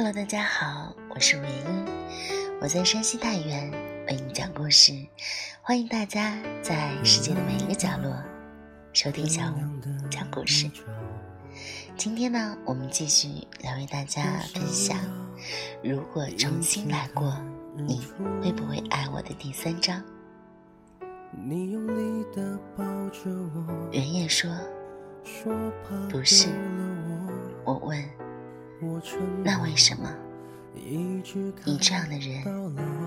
Hello，大家好，我是韦英，我在山西太原为你讲故事，欢迎大家在世界的每一个角落收听小五讲故事。今天呢，我们继续来为大家分享：如果重新来过，你会不会爱我的第三章。原叶说：“不是。”我问。那为什么你这样的人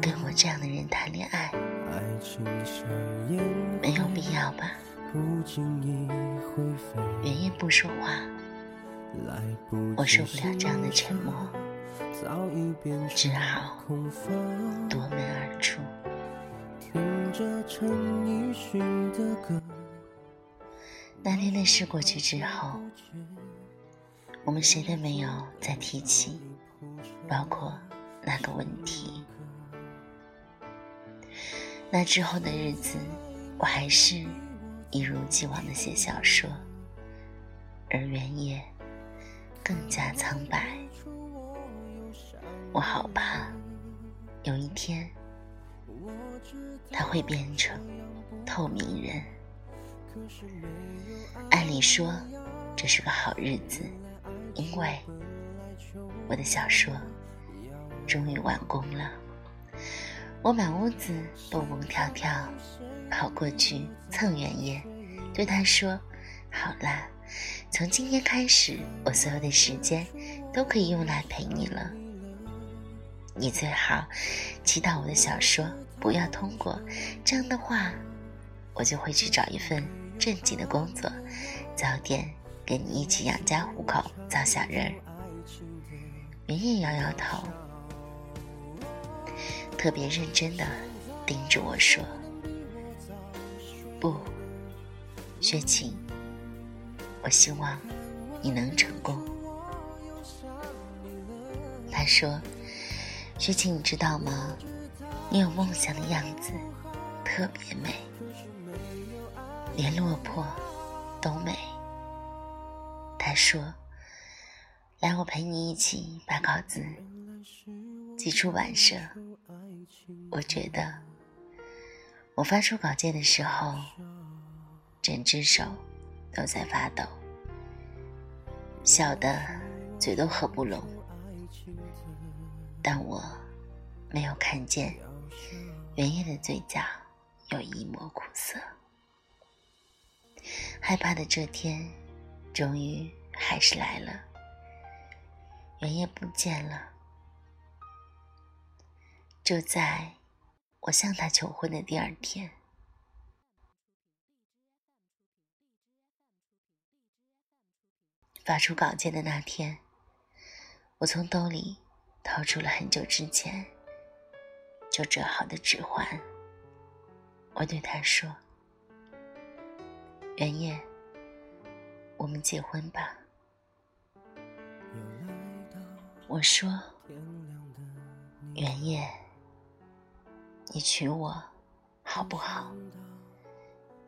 跟我这样的人谈恋爱没有必要吧？原因不说话，我受不了这样的沉默，只好夺门而出。那天的事过去之后。我们谁都没有再提起，包括那个问题。那之后的日子，我还是一如既往的写小说，而原野更加苍白。我好怕有一天，他会变成透明人。按理说，这是个好日子。因为我的小说终于完工了，我满屋子蹦蹦跳跳，跑过去蹭原叶，对他说：“好啦，从今天开始，我所有的时间都可以用来陪你了。你最好祈祷我的小说不要通过，这样的话，我就会去找一份正经的工作，早点。”跟你一起养家糊口，造小人儿。明夜摇摇头，特别认真的盯着我说：“不，雪晴，我希望你能成功。”他说：“雪晴，你知道吗？你有梦想的样子特别美，连落魄都美。”他说：“来，我陪你一起把稿子寄出版社。”我觉得，我发出稿件的时候，整只手都在发抖，笑得嘴都合不拢。但我没有看见原叶的嘴角有一抹苦涩。害怕的这天。终于还是来了，原叶不见了。就在我向他求婚的第二天，发出稿件的那天，我从兜里掏出了很久之前就折好的指环。我对他说：“原叶。”我们结婚吧，我说，原叶，你娶我好不好？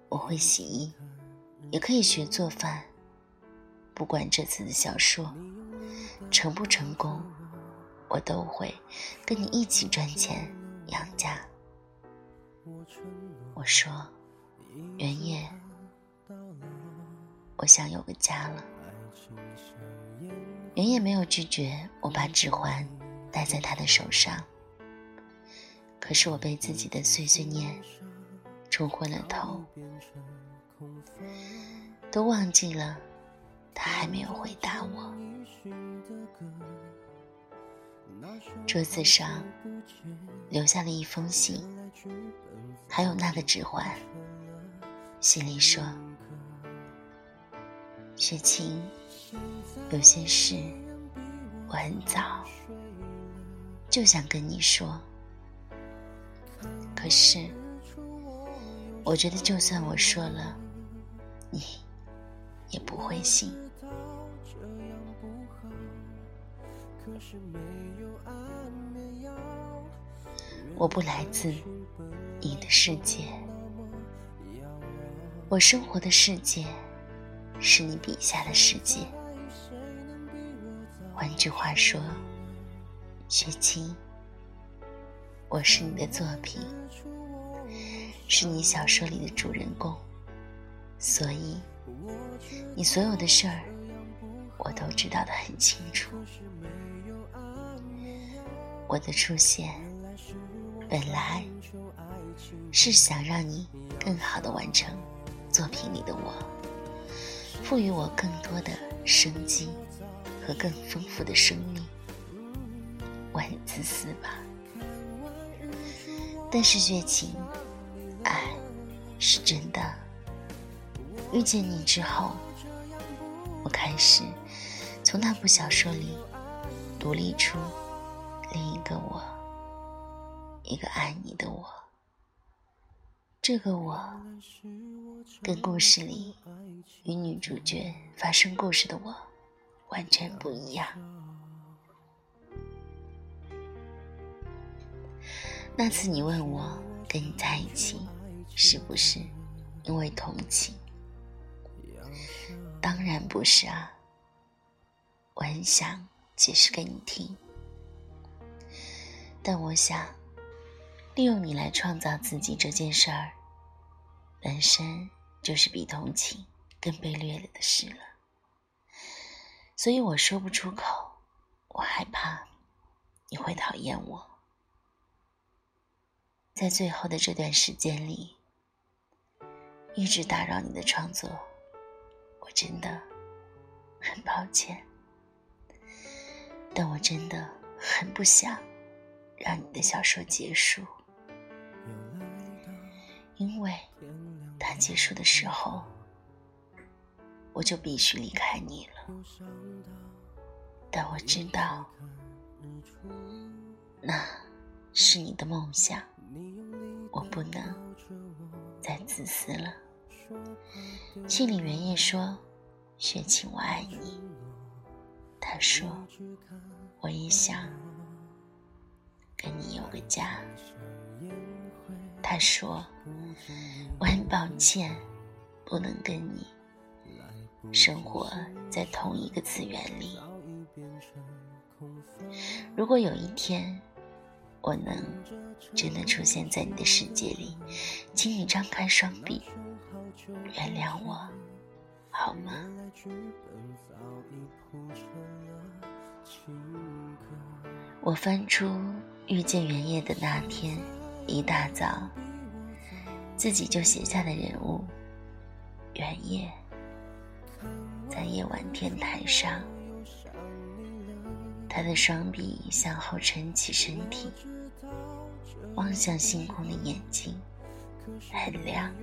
我会洗衣，也可以学做饭。不管这次的小说成不成功，我都会跟你一起赚钱养家。我说，原叶。我想有个家了。原野没有拒绝我把指环戴在他的手上，可是我被自己的碎碎念冲昏了头，都忘记了他还没有回答我。桌子上留下了一封信，还有那个指环，信里说。雪晴，有些事我很早就想跟你说，可是我觉得就算我说了，你也不会信。我不来自你的世界，我生活的世界。是你笔下的世界。换句话说，雪清，我是你的作品，是你小说里的主人公，所以你所有的事儿，我都知道的很清楚。我的出现，本来是想让你更好的完成作品里的我，赋予我更多的生机和更丰富的生命。我很自私吧，但是绝情，爱是真的。遇见你之后，我开始从那部小说里独立出另一个我，一个爱你的我。这个我，跟故事里与女主角发生故事的我完全不一样。那次你问我跟你在一起是不是因为同情？当然不是啊。我很想解释给你听，但我想利用你来创造自己这件事儿，本身就是比同情更被掠了的事了。所以我说不出口，我害怕你会讨厌我。在最后的这段时间里，一直打扰你的创作，我真的很抱歉。但我真的很不想让你的小说结束，因为它结束的时候，我就必须离开你了。但我知道，那是你的梦想。我不能再自私了。信里原叶说：“雪晴，我爱你。”他说：“我也想跟你有个家。”他说：“我很抱歉，不能跟你生活在同一个次元里。如果有一天……”我能真的出现在你的世界里，请你张开双臂，原谅我，好吗？我翻出遇见原叶的那天，一大早自己就写下的人物，原野在夜晚天台上，他的双臂向后撑起身体。望向星空的眼睛很亮。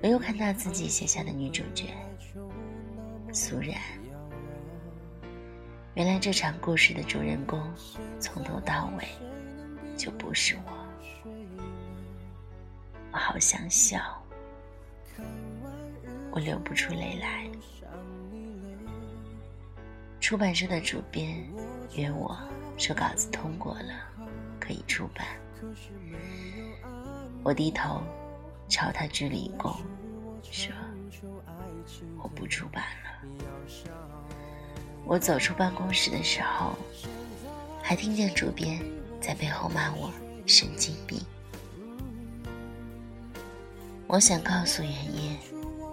没有看到自己写下的女主角苏然。原来这场故事的主人公从头到尾就不是我。我好想笑，我流不出泪来。出版社的主编约我说稿子通过了。可以出版，我低头朝他鞠了一躬，说：“我不出版了。”我走出办公室的时候，还听见主编在背后骂我神经病。我想告诉原叶，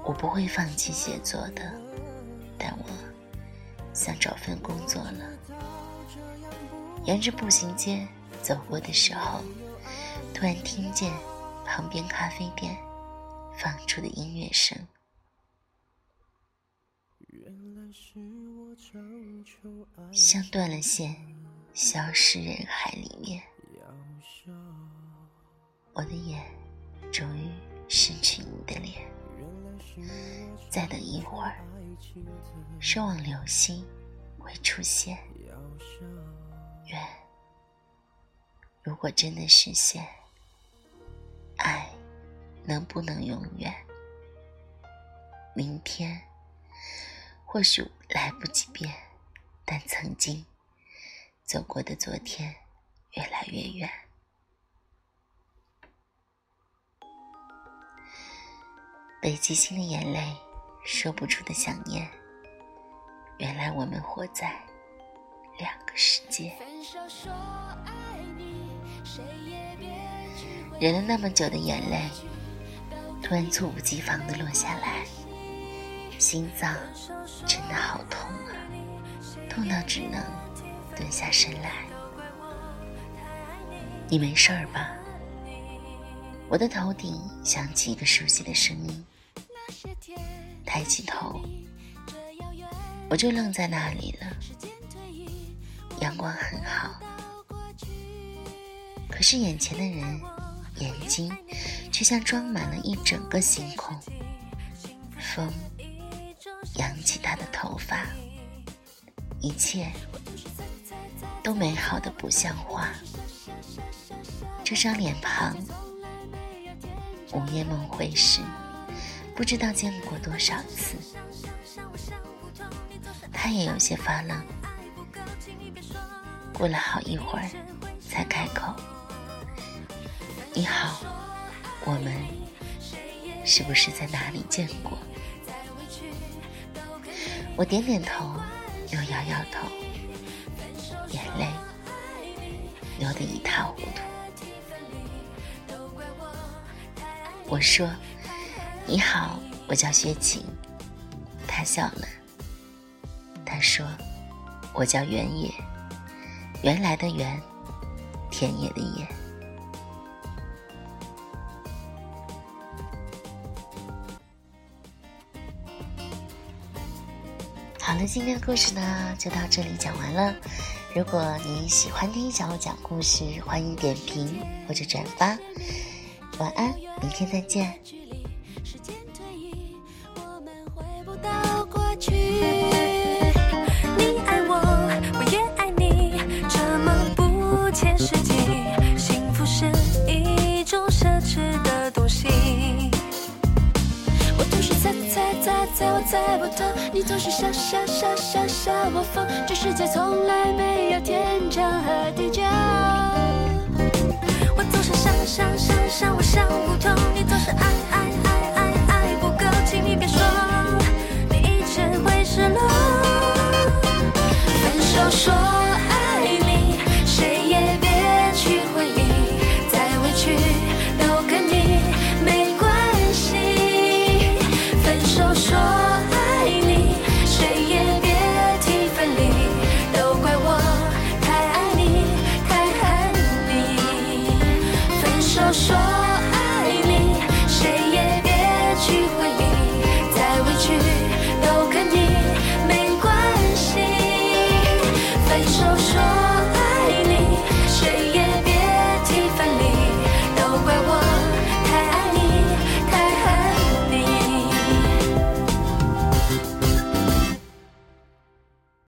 我不会放弃写作的，但我想找份工作了。沿着步行街。走过的时候，突然听见旁边咖啡店放出的音乐声，像断了线，消失人海里面。我的眼终于失去你的脸，再等一会儿，奢望流星会出现。愿。如果真的实现，爱能不能永远？明天或许来不及变，但曾经走过的昨天越来越远。北极星的眼泪，说不出的想念。原来我们活在两个世界。忍了那么久的眼泪，突然猝不及防的落下来，心脏真的好痛啊，痛到只能蹲下身来。你没事儿吧？我的头顶响起一个熟悉的声音，抬起头，我就愣在那里了。阳光很好，可是眼前的人眼睛却像装满了一整个星空。风扬起他的头发，一切都美好的不像话。这张脸庞。午夜梦回时，不知道见过多少次，他也有些发愣。过了好一会儿，才开口：“你好，我们是不是在哪里见过？”我点点头，又摇摇头，泪流得一塌糊涂。我说：“你好，我叫薛晴。”他笑了。他说：“我叫原野，原来的原，田野的野。”好了，今天的故事呢就到这里讲完了。如果你喜欢听小我讲故事，欢迎点评或者转发。晚安，明天再见。你爱我，我也爱你，这么不切实际。幸福是一种奢侈的东西。我总是猜猜猜猜，我猜不透，你总是笑笑笑笑笑我疯。这世界从来没